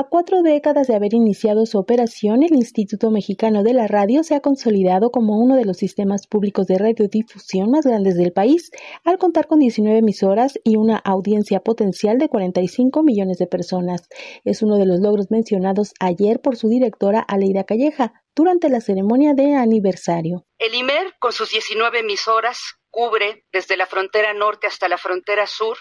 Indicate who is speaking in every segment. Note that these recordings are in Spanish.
Speaker 1: A cuatro décadas de haber iniciado su operación, el Instituto Mexicano de la Radio se ha consolidado como uno de los sistemas públicos de radiodifusión más grandes del país, al contar con 19 emisoras y una audiencia potencial de 45 millones de personas. Es uno de los logros mencionados ayer por su directora Aleida Calleja durante la ceremonia de aniversario.
Speaker 2: El IMER, con sus 19 emisoras, cubre desde la frontera norte hasta la frontera sur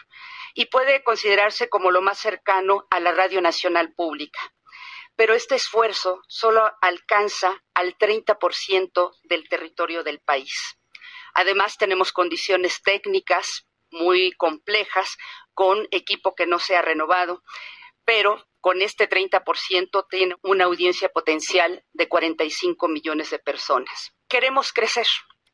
Speaker 2: y puede considerarse como lo más cercano a la Radio Nacional Pública. Pero este esfuerzo solo alcanza al 30% del territorio del país. Además, tenemos condiciones técnicas muy complejas con equipo que no se ha renovado, pero con este 30% tiene una audiencia potencial de 45 millones de personas. Queremos crecer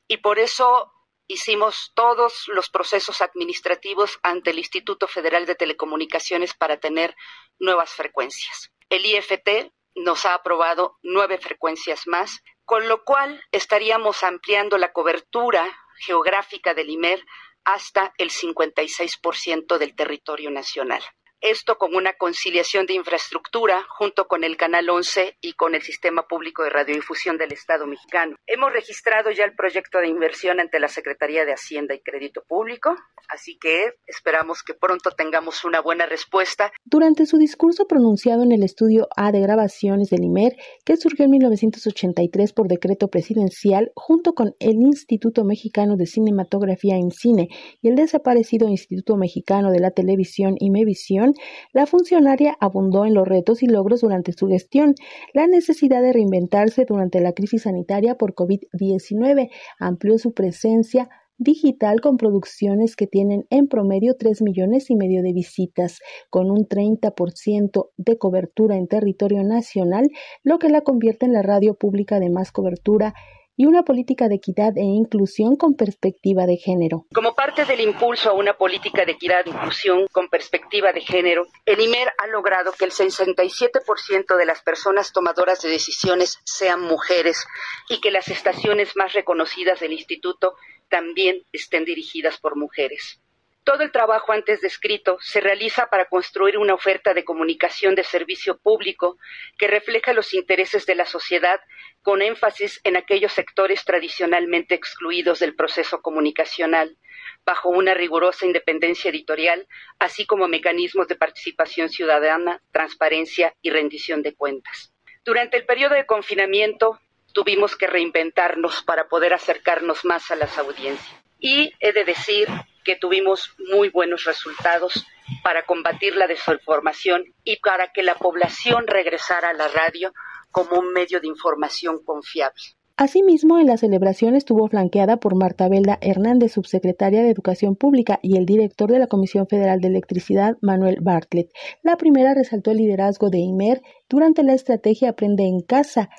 Speaker 2: y por eso hicimos todos los procesos administrativos ante el Instituto Federal de Telecomunicaciones para tener nuevas frecuencias. El IFT nos ha aprobado nueve frecuencias más, con lo cual estaríamos ampliando la cobertura geográfica del IMER hasta el 56% del territorio nacional esto con una conciliación de infraestructura junto con el Canal 11 y con el Sistema Público de Radiodifusión del Estado mexicano. Hemos registrado ya el proyecto de inversión ante la Secretaría de Hacienda y Crédito Público, así que esperamos que pronto tengamos una buena respuesta.
Speaker 1: Durante su discurso pronunciado en el estudio A de grabaciones del IMER, que surgió en 1983 por decreto presidencial, junto con el Instituto Mexicano de Cinematografía en Cine y el desaparecido Instituto Mexicano de la Televisión y Mevisión, la funcionaria abundó en los retos y logros durante su gestión, la necesidad de reinventarse durante la crisis sanitaria por COVID-19, amplió su presencia digital con producciones que tienen en promedio 3 millones y medio de visitas, con un 30% de cobertura en territorio nacional, lo que la convierte en la radio pública de más cobertura y una política de equidad e inclusión con perspectiva de género.
Speaker 2: Como parte del impulso a una política de equidad e inclusión con perspectiva de género, el IMER ha logrado que el 67% de las personas tomadoras de decisiones sean mujeres y que las estaciones más reconocidas del instituto también estén dirigidas por mujeres. Todo el trabajo antes descrito se realiza para construir una oferta de comunicación de servicio público que refleja los intereses de la sociedad con énfasis en aquellos sectores tradicionalmente excluidos del proceso comunicacional, bajo una rigurosa independencia editorial, así como mecanismos de participación ciudadana, transparencia y rendición de cuentas. Durante el periodo de confinamiento tuvimos que reinventarnos para poder acercarnos más a las audiencias. Y he de decir que tuvimos muy buenos resultados para combatir la desinformación y para que la población regresara a la radio como un medio de información confiable.
Speaker 1: Asimismo, en la celebración estuvo flanqueada por Marta Belda Hernández, subsecretaria de Educación Pública, y el director de la Comisión Federal de Electricidad, Manuel Bartlett. La primera resaltó el liderazgo de IMER durante la estrategia Aprende en Casa,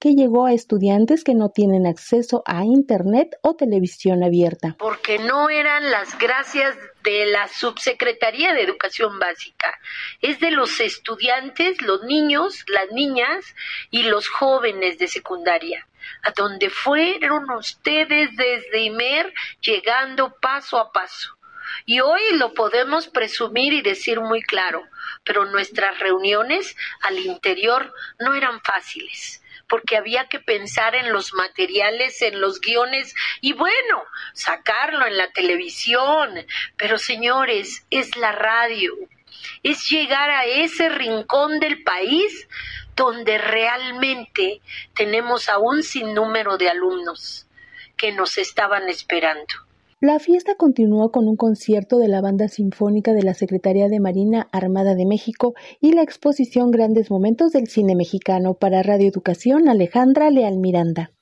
Speaker 1: que llegó a estudiantes que no tienen acceso a Internet o televisión abierta.
Speaker 3: Porque no eran las gracias de la Subsecretaría de Educación Básica, es de los estudiantes, los niños, las niñas y los jóvenes de secundaria, a donde fueron ustedes desde IMER llegando paso a paso. Y hoy lo podemos presumir y decir muy claro, pero nuestras reuniones al interior no eran fáciles porque había que pensar en los materiales, en los guiones y bueno, sacarlo en la televisión. Pero señores, es la radio, es llegar a ese rincón del país donde realmente tenemos a un sinnúmero de alumnos que nos estaban esperando.
Speaker 1: La fiesta continuó con un concierto de la Banda Sinfónica de la Secretaría de Marina Armada de México y la exposición Grandes Momentos del Cine Mexicano para Radio Educación Alejandra Leal Miranda.